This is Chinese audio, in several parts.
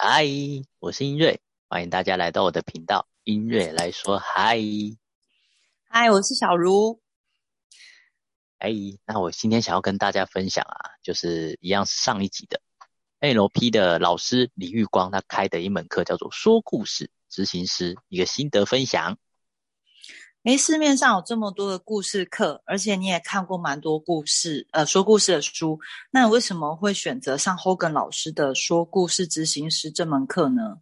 嗨，我是音瑞，欢迎大家来到我的频道，音瑞来说嗨。嗨，我是小茹。哎，那我今天想要跟大家分享啊，就是一样是上一集的 NLP 的老师李玉光他开的一门课，叫做说故事执行师一个心得分享。诶，市面上有这么多的故事课，而且你也看过蛮多故事，呃，说故事的书。那你为什么会选择上 Hogan 老师的说故事执行师这门课呢？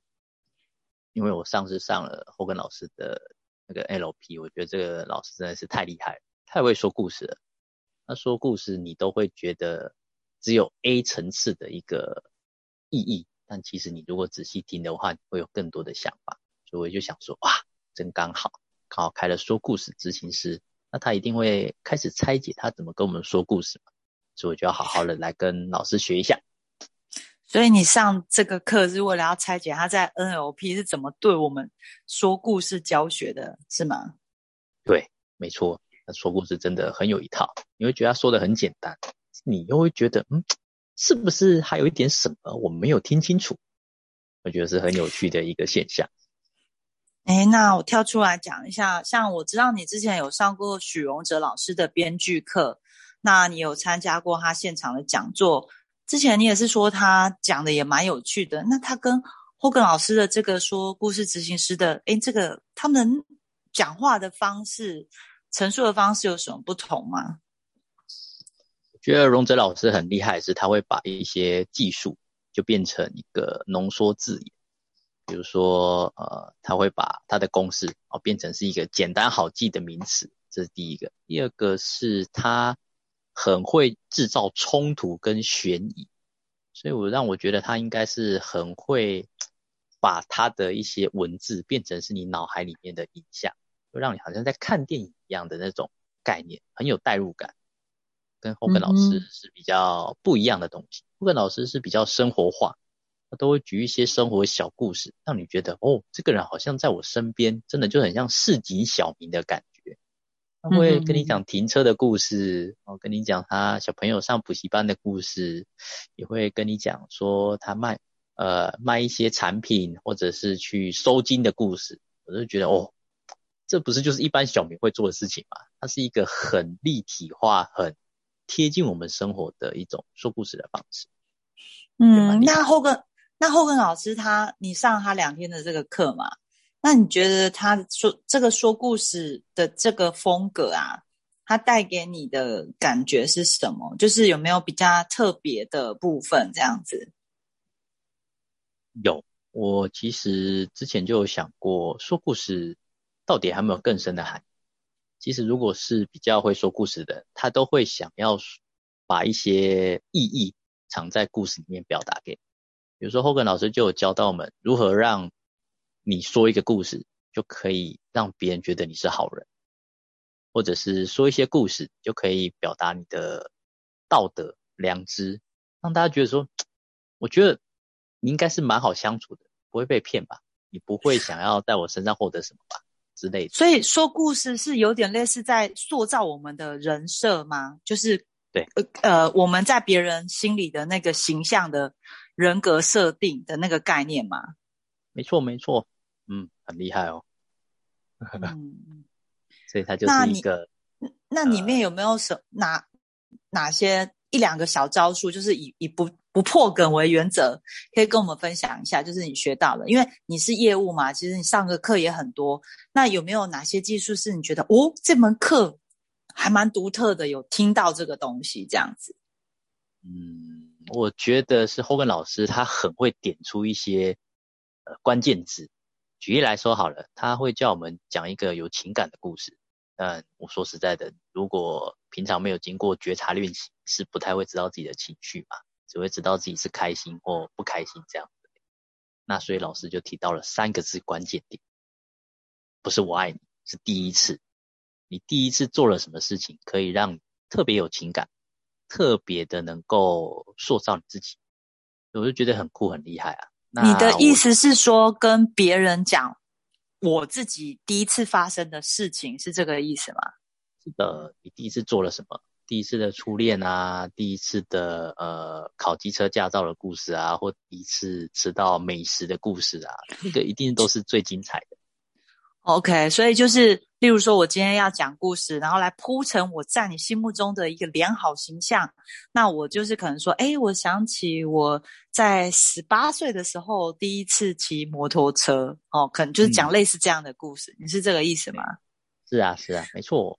因为我上次上了 Hogan 老师的那个 LP，我觉得这个老师真的是太厉害，太会说故事了。那说故事，你都会觉得只有 A 层次的一个意义，但其实你如果仔细听的话，会有更多的想法。所以我就想说，哇，真刚好。刚好开了说故事执行师，那他一定会开始拆解他怎么跟我们说故事嘛，所以我就要好好的来跟老师学一下。所以你上这个课是为了要拆解他在 NLP 是怎么对我们说故事教学的，是吗？对，没错，那说故事真的很有一套，你会觉得他说的很简单，你又会觉得，嗯，是不是还有一点什么我没有听清楚？我觉得是很有趣的一个现象。哎，那我跳出来讲一下，像我知道你之前有上过许荣哲老师的编剧课，那你有参加过他现场的讲座。之前你也是说他讲的也蛮有趣的。那他跟霍根老师的这个说故事执行师的，哎，这个他们讲话的方式、陈述的方式有什么不同吗？我觉得荣哲老师很厉害，是他会把一些技术就变成一个浓缩字眼。比如说，呃，他会把他的公式哦变成是一个简单好记的名词，这是第一个。第二个是他很会制造冲突跟悬疑，所以我让我觉得他应该是很会把他的一些文字变成是你脑海里面的影像，就让你好像在看电影一样的那种概念，很有代入感。跟后根老师是比较不一样的东西，后根老师是比较生活化。他都会举一些生活小故事，让你觉得哦，这个人好像在我身边，真的就很像市井小民的感觉。他会跟你讲停车的故事，哦，跟你讲他小朋友上补习班的故事，也会跟你讲说他卖呃卖一些产品，或者是去收金的故事。我就觉得哦，这不是就是一般小民会做的事情吗？它是一个很立体化、很贴近我们生活的一种说故事的方式。嗯，那后个。那后根老师他，你上他两天的这个课嘛？那你觉得他说这个说故事的这个风格啊，他带给你的感觉是什么？就是有没有比较特别的部分这样子？有，我其实之前就有想过，说故事到底还没有更深的含义。其实如果是比较会说故事的，他都会想要把一些意义藏在故事里面表达给。比如说，后根老师就有教到我们如何让你说一个故事，就可以让别人觉得你是好人，或者是说一些故事，就可以表达你的道德良知，让大家觉得说，我觉得你应该是蛮好相处的，不会被骗吧？你不会想要在我身上获得什么吧？之类的。所以说故事是有点类似在塑造我们的人设吗？就是对，呃，我们在别人心里的那个形象的。人格设定的那个概念吗？没错，没错，嗯，很厉害哦。嗯，所以它就是一个。那里面有没有什哪哪些一两个小招数，就是以以不不破梗为原则，可以跟我们分享一下？就是你学到了，因为你是业务嘛，其实你上个课也很多。那有没有哪些技术是你觉得哦，这门课还蛮独特的？有听到这个东西这样子？嗯。我觉得是后根老师，他很会点出一些呃关键字。举例来说好了，他会叫我们讲一个有情感的故事。但我说实在的，如果平常没有经过觉察练习，是不太会知道自己的情绪嘛，只会知道自己是开心或不开心这样。那所以老师就提到了三个字关键点，不是我爱你，是第一次。你第一次做了什么事情，可以让特别有情感？特别的能够塑造你自己，我就觉得很酷很厉害啊！你的意思是说，跟别人讲我自己第一次发生的事情是这个意思吗？是的，你第一次做了什么？第一次的初恋啊，第一次的呃考机车驾照的故事啊，或第一次吃到美食的故事啊，那个一定都是最精彩的。OK，所以就是，例如说，我今天要讲故事，然后来铺成我在你心目中的一个良好形象。那我就是可能说，哎，我想起我在十八岁的时候第一次骑摩托车，哦，可能就是讲类似这样的故事。你是这个意思吗？是啊，是啊，没错。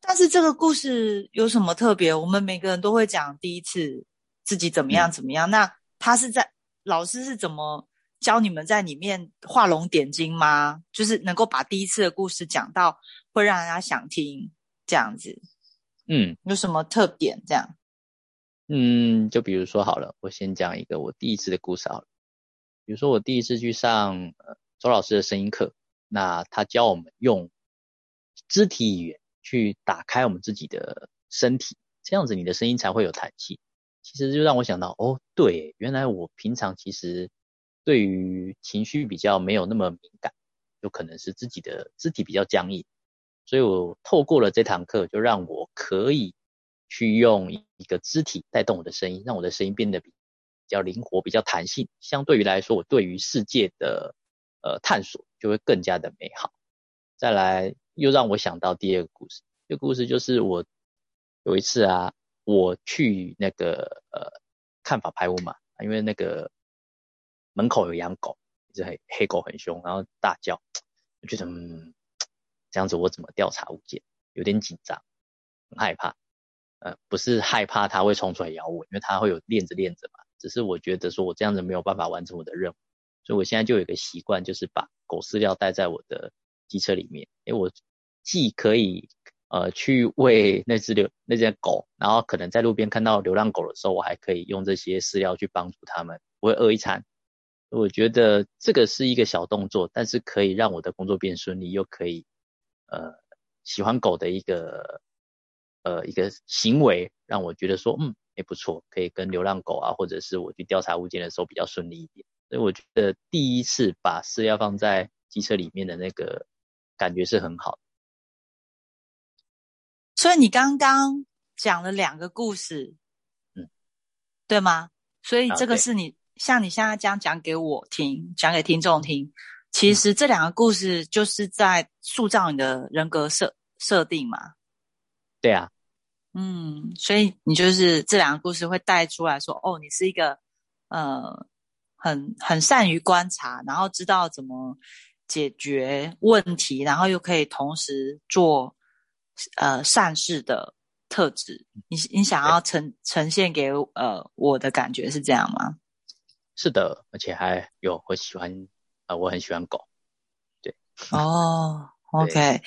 但是这个故事有什么特别？我们每个人都会讲第一次自己怎么样怎么样。那他是在老师是怎么？教你们在里面画龙点睛吗？就是能够把第一次的故事讲到会让人家想听这样子。嗯，有什么特点这样？嗯，就比如说好了，我先讲一个我第一次的故事好了。比如说我第一次去上周老师的声音课，那他教我们用肢体语言去打开我们自己的身体，这样子你的声音才会有弹性。其实就让我想到，哦，对，原来我平常其实。对于情绪比较没有那么敏感，有可能是自己的肢体比较僵硬，所以我透过了这堂课，就让我可以去用一个肢体带动我的声音，让我的声音变得比较灵活、比较弹性。相对于来说，我对于世界的呃探索就会更加的美好。再来，又让我想到第二个故事，这个故事就是我有一次啊，我去那个呃看法拍屋嘛，因为那个。门口有养狗，一只黑黑狗很凶，然后大叫，我觉得嗯，这样子我怎么调查物件？有点紧张，很害怕。呃，不是害怕它会冲出来咬我，因为它会有链子链着嘛。只是我觉得说我这样子没有办法完成我的任务，所以我现在就有一个习惯，就是把狗饲料带在我的机车里面。诶，我既可以呃去喂那只流那只狗，然后可能在路边看到流浪狗的时候，我还可以用这些饲料去帮助它们，不会饿一餐。我觉得这个是一个小动作，但是可以让我的工作变顺利，又可以呃喜欢狗的一个呃一个行为，让我觉得说嗯也不错，可以跟流浪狗啊，或者是我去调查物件的时候比较顺利一点。所以我觉得第一次把饲料放在机车里面的那个感觉是很好的。所以你刚刚讲了两个故事，嗯，对吗？所以这个是你。像你现在这样讲给我听，讲给听众听，其实这两个故事就是在塑造你的人格设设定嘛。对啊，嗯，所以你就是这两个故事会带出来说，哦，你是一个呃很很善于观察，然后知道怎么解决问题，然后又可以同时做呃善事的特质。你你想要呈呈现给呃我的感觉是这样吗？是的，而且还有我喜欢啊，我很喜欢狗，对。哦，OK，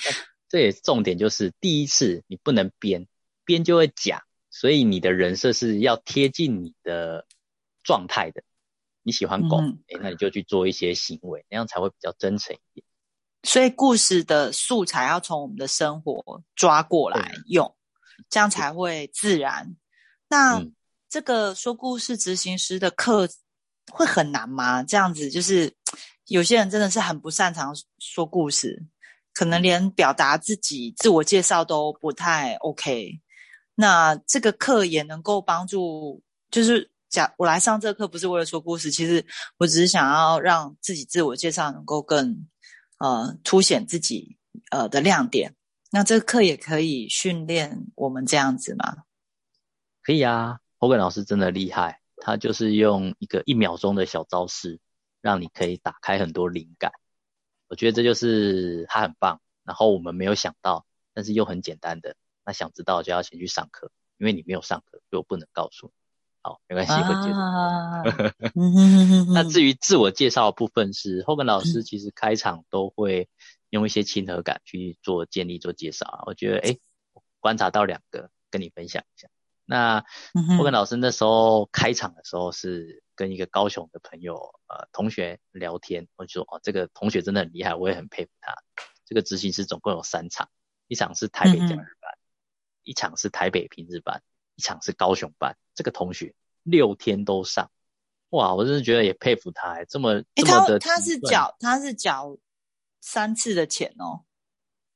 这也重点就是第一次你不能编，编就会假，所以你的人设是要贴近你的状态的。你喜欢狗，哎，那你就去做一些行为，那样才会比较真诚一点。所以故事的素材要从我们的生活抓过来用，这样才会自然。那这个说故事执行师的课。会很难吗？这样子就是有些人真的是很不擅长说故事，可能连表达自己、自我介绍都不太 OK。那这个课也能够帮助，就是讲我来上这课不是为了说故事，其实我只是想要让自己自我介绍能够更呃凸显自己呃的亮点。那这个课也可以训练我们这样子吗？可以啊，侯根老师真的厉害。他就是用一个一秒钟的小招式，让你可以打开很多灵感。我觉得这就是他很棒。然后我们没有想到，但是又很简单的。那想知道就要先去上课，因为你没有上课，所以我不能告诉你。好，没关系，会接受。那至于自我介绍的部分，是后根老师其实开场都会用一些亲和感去做建立、做介绍啊。我觉得，哎，观察到两个，跟你分享一下。那我跟老师那时候开场的时候是跟一个高雄的朋友呃同学聊天，我就说哦这个同学真的很厉害，我也很佩服他。这个执行师总共有三场，一场是台北假日班，一场是台北平日班，一场是高雄班。这个同学六天都上，哇，我真的觉得也佩服他，这么这么的。他是缴他是缴三次的钱哦，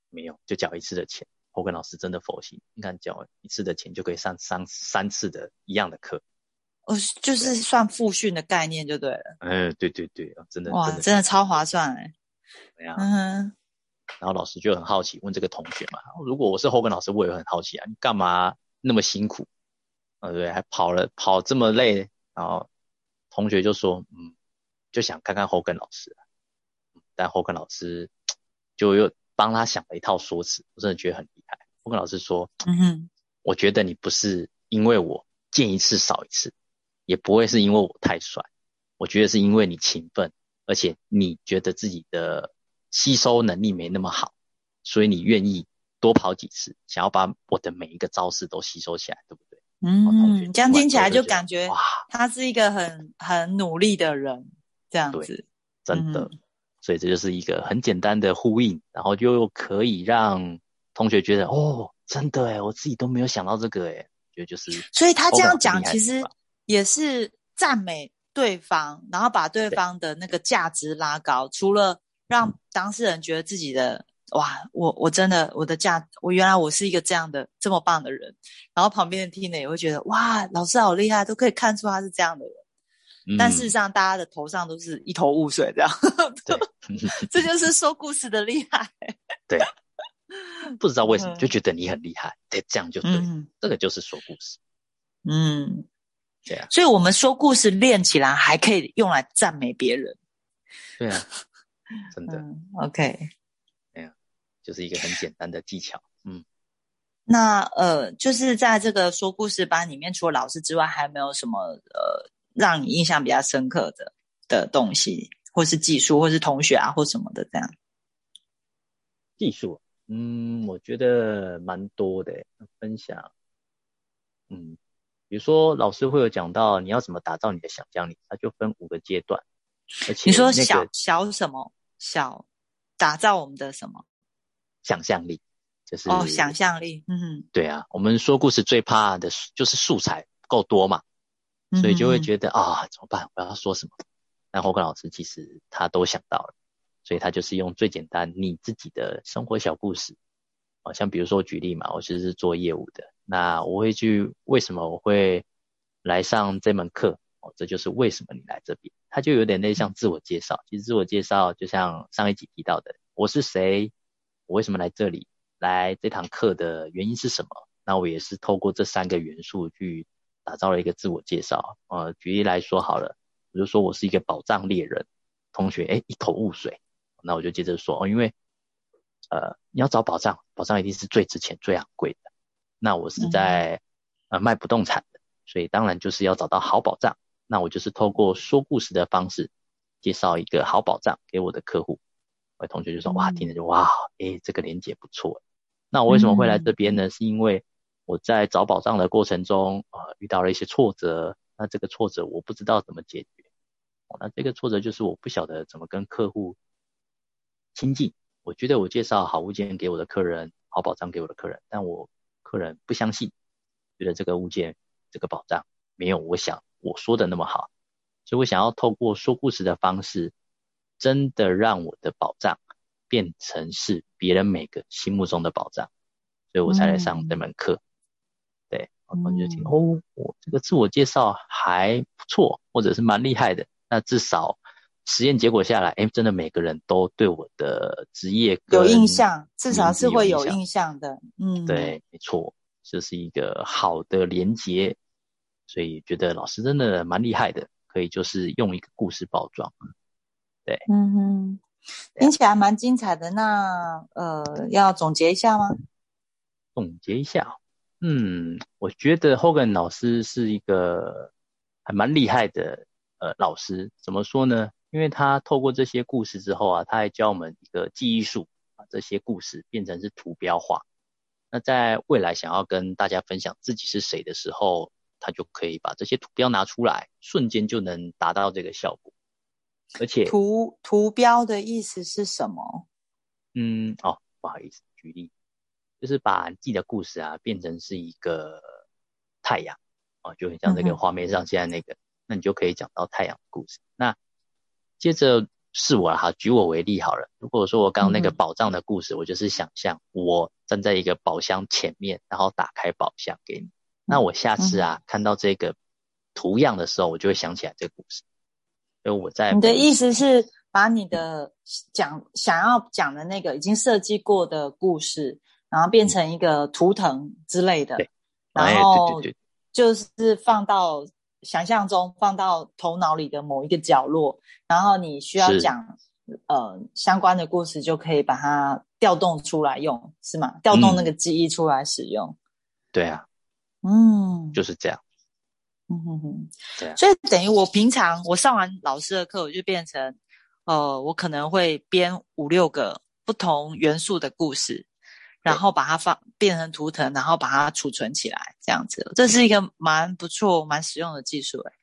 没有就缴一次的钱。侯根老师真的佛心，你看交一次的钱就可以上三三次的一样的课，哦，就是算复训的概念就对了。嗯，对对对，真的哇，真的超划算哎。对呀，嗯。然后老师就很好奇，问这个同学嘛，如果我是侯根老师，我也很好奇啊，你干嘛那么辛苦？啊，对，还跑了跑这么累，然后同学就说，嗯，就想看看侯根老师，但侯根老师就又帮他想了一套说辞，我真的觉得很厉害。我跟老师说，嗯哼，我觉得你不是因为我见一次少一次，也不会是因为我太帅，我觉得是因为你勤奋，而且你觉得自己的。吸收能力没那么好，所以你愿意多跑几次，想要把我的每一个招式都吸收起来，对不对？嗯，这样听起来就感觉哇，他是一个很很努力的人，这样子，真的。所以这就是一个很简单的呼应，然后又可以让同学觉得哦，真的哎，我自己都没有想到这个哎，觉得就是。所以他这样讲其实也是赞美对方，然后把对方的那个价值拉高，除了。让当事人觉得自己的哇，我我真的我的价，我原来我是一个这样的这么棒的人，然后旁边的听呢也会觉得哇，老师好厉害，都可以看出他是这样的人。但事实上，大家的头上都是一头雾水，这样。对，这就是说故事的厉害。对，不知道为什么就觉得你很厉害，对，这样就对，这个就是说故事。嗯，对啊。所以我们说故事练起来还可以用来赞美别人。对啊。真的，OK，哎呀，就是一个很简单的技巧，嗯。那呃，就是在这个说故事班里面，除了老师之外，还有没有什么呃，让你印象比较深刻的的东西，或是技术，或是同学啊，或什么的这样？技术，嗯，我觉得蛮多的分享，嗯，比如说老师会有讲到你要怎么打造你的想象力，它就分五个阶段，而且你说小小什么？小打造我们的什么想象力，就是哦，想象力，嗯，对啊，我们说故事最怕的就是素材够多嘛，所以就会觉得啊，怎么办？我要说什么？但侯克老师其实他都想到了，所以他就是用最简单你自己的生活小故事，好像比如说举例嘛，我其实是做业务的，那我会去为什么我会来上这门课？哦，这就是为什么你来这边，他就有点类像自我介绍。其实自我介绍就像上一集提到的，我是谁，我为什么来这里，来这堂课的原因是什么？那我也是透过这三个元素去打造了一个自我介绍。呃，举例来说好了，我就说我是一个宝藏猎人。同学，哎，一头雾水。那我就接着说，哦，因为呃，你要找宝藏，宝藏一定是最值钱、最昂贵的。那我是在呃卖不动产的，所以当然就是要找到好宝藏。那我就是透过说故事的方式，介绍一个好宝藏给我的客户。我同学就说：“哇，听着就哇，诶，这个连接不错。”那我为什么会来这边呢？是因为我在找宝藏的过程中，呃，遇到了一些挫折。那这个挫折我不知道怎么解决。那这个挫折就是我不晓得怎么跟客户亲近。我觉得我介绍好物件给我的客人，好保障给我的客人，但我客人不相信，觉得这个物件、这个保障没有我想。我说的那么好，所以我想要透过说故事的方式，真的让我的保障变成是别人每个心目中的保障，所以我才来上这门课。对，我同学听哦，我这个自我介绍还不错，或者是蛮厉害的。那至少实验结果下来，哎，真的每个人都对我的职业有印象，至少是会有印象的。嗯，对，没错，这是一个好的连接。所以觉得老师真的蛮厉害的，可以就是用一个故事包装，对，嗯哼，听起来蛮精彩的。那呃，要总结一下吗？总结一下，嗯，我觉得 Hogan 老师是一个还蛮厉害的呃老师。怎么说呢？因为他透过这些故事之后啊，他还教我们一个记忆术，把这些故事变成是图标化。那在未来想要跟大家分享自己是谁的时候。他就可以把这些图标拿出来，瞬间就能达到这个效果。而且图图标的意思是什么？嗯，哦，不好意思，举例就是把自己的故事啊变成是一个太阳啊，就很像这个画面上现在那个，那你就可以讲到太阳的故事。那接着是我哈，举我为例好了。如果说我刚刚那个嗯宝藏的故事，我就是想象我站在一个宝箱前面，然后打开宝箱给你。那我下次啊、看到这个图样的时候，我就会想起来这个故事。所以我在你的意思思是把你的讲想要讲的那个已经设计过的故事，然后变成一个图腾之类的然后就是放到想象中，放到头脑里的某一个角落，然后你需要讲呃相关的故事，就可以把它调动出来用，是吗？调动那个记忆出来使用。对啊，嗯，就是这样。嗯哼哼，对啊所以等于我平常我上完老师的课，我就变成，呃，我可能会编五六个不同元素的故事，然后把它放变成图腾，然后把它储存起来，这样子，这是一个蛮不错、蛮实用的技术，诶，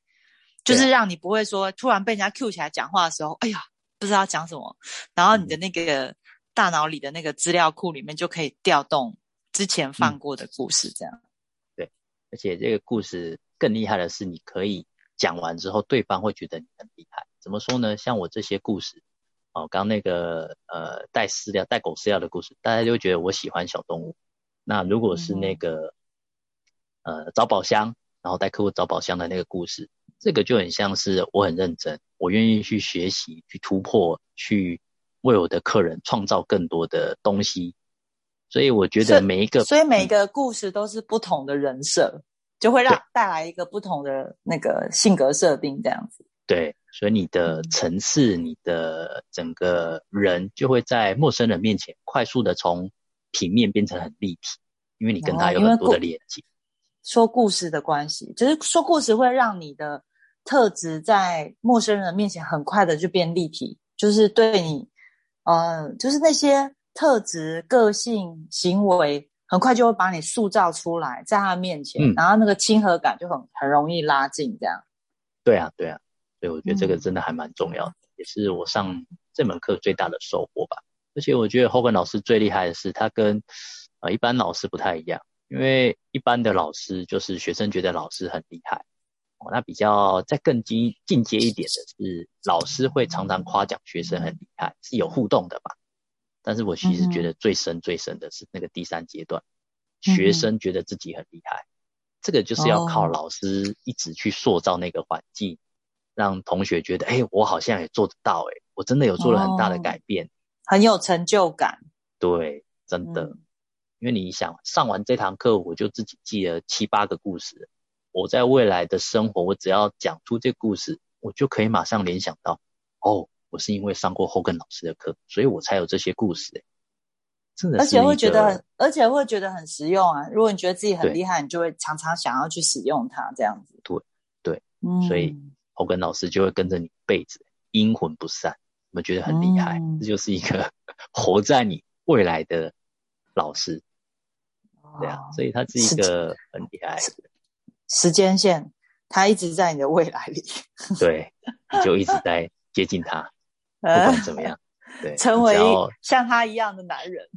就是让你不会说突然被人家 Q 起来讲话的时候，哎呀，不知道讲什么，然后你的那个大脑里的那个资料库里面就可以调动之前放过的故事，这样。对而且这个故事更厉害的是，你可以讲完之后，对方会觉得你很厉害。怎么说呢？像我这些故事，哦，刚刚那个呃带饲料、带狗饲料的故事，大家就会觉得我喜欢小动物。那如果是那个、呃找宝箱，然后带客户找宝箱的那个故事，这个就很像是我很认真，我愿意去学习、去突破、去为我的客人创造更多的东西。所以我觉得每一个，所以每一个故事都是不同的人设，就会让带来一个不同的那个性格设定，这样子。对，所以你的嗯层次，你的整个人就会在陌生人面前快速的从平面变成很立体，因为你跟他有很多的故连接。说故事的关系，就是说故事会让你的特质在陌生人面前很快的就变立体，就是对你，呃，就是那些特质、个性、行为，很快就会把你塑造出来，在他面前，嗯然后那个亲和感就很很容易拉近，这样。对啊，对啊，所以我觉得这个嗯。真的还蛮重要的，也是我上这门课最大的收获吧。而且我觉得 Hogan 老师最厉害的是，他跟呃一般老师不太一样，因为一般的老师就是学生觉得老师很厉害，哦，那比较再更进进阶一点的是，老师会常常夸奖学生很厉害，是有互动的吧。但是我其实觉得最深最深的是那个第三阶段，嗯学生觉得自己很厉害，这个就是要靠哦。老师一直去塑造那个环境，让同学觉得，哎、我好像也做得到、哎，我真的有做了很大的哦改变。很有成就感。对，真的，嗯因为你想上完这堂课，我就自己记了七八个故事，我在未来的生活，我只要讲出这故事，我就可以马上联想到，哦，我是因为上过 Hogan 老师的课，所以我才有这些故事、哎，真的而且会觉得很，而且会觉得很实用啊！如果你觉得自己很对厉害，你就会常常想要去使用它，这样子。对对，嗯，所以 Hogan 老师就会跟着你一辈子，阴魂不散。我们觉得很厉害，嗯这就是一个活在你未来的老师，对啊，所以他是一个很厉害的，时间线，他一直在你的未来里，对，你就一直在接近他，不呃管怎么样，对，成为像他一样的男人，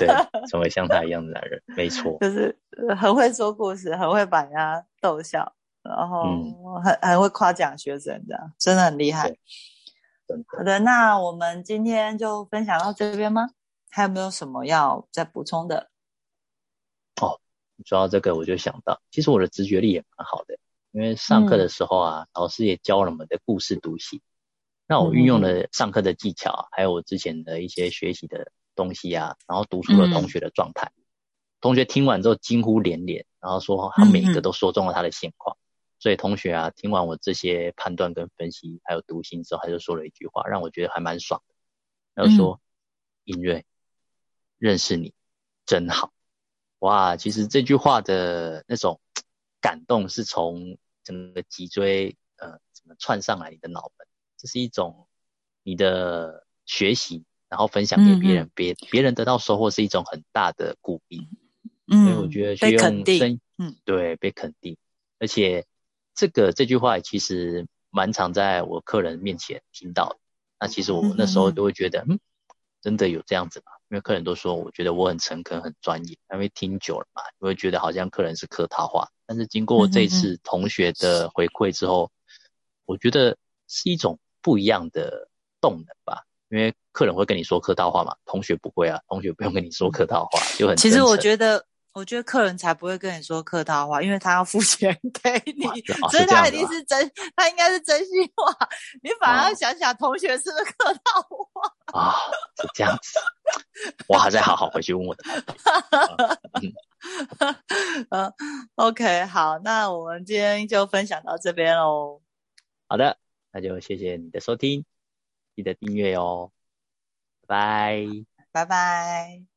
对，成为像他一样的男人，没错，就是呃很会说故事，很会把人家逗笑，然后嗯很很会夸奖学生，这样真的很厉害。好的，那我们今天就分享到这边吗？还有没有什么要再补充的？哦说到这个，我就想到，其实我的直觉力也蛮好的，因为上课的时候啊，老师也教了我们的故事读写，那我运用了上课的技巧，还有我之前的一些学习的东西啊，然后读出了同学的状态。同学听完之后惊呼连连，然后说他每一个都说中了他的现况。所以同学啊，听完我这些判断跟分析，还有读心之后，他就说了一句话，让我觉得还蛮爽的。他就说：“英瑞，认识你真好。”哇，其实这句话的那种感动是从整个脊椎呃怎么串上来你的脑门，这是一种你的学习，然后分享给别人，别别人得到收获是一种很大的鼓励。嗯，所以我觉得去被用肯定声，嗯，对，被肯定，而且这个这句话其实蛮常在我客人面前听到的。那其实我那时候都会觉得，嗯，真的有这样子吗？因为客人都说，我觉得我很诚恳、很专业，因为听久了嘛，就会觉得好像客人是客套话。但是经过这次同学的回馈之后，我觉得是一种不一样的动能吧，因为客人会跟你说客套话嘛，同学不会啊，同学不用跟你说客套话，就很。其实我觉得。我觉得客人才不会跟你说客套话，因为他要付 钱给你，所以他一定是真，他应该是真心话。你反而要想想同学是不是客套话啊？是这样子，我还在好好回去问我的。嗯，OK，好，那我们今天就分享到这边喽。好的，那就谢谢你的收听，记得订阅哦，拜拜，拜拜。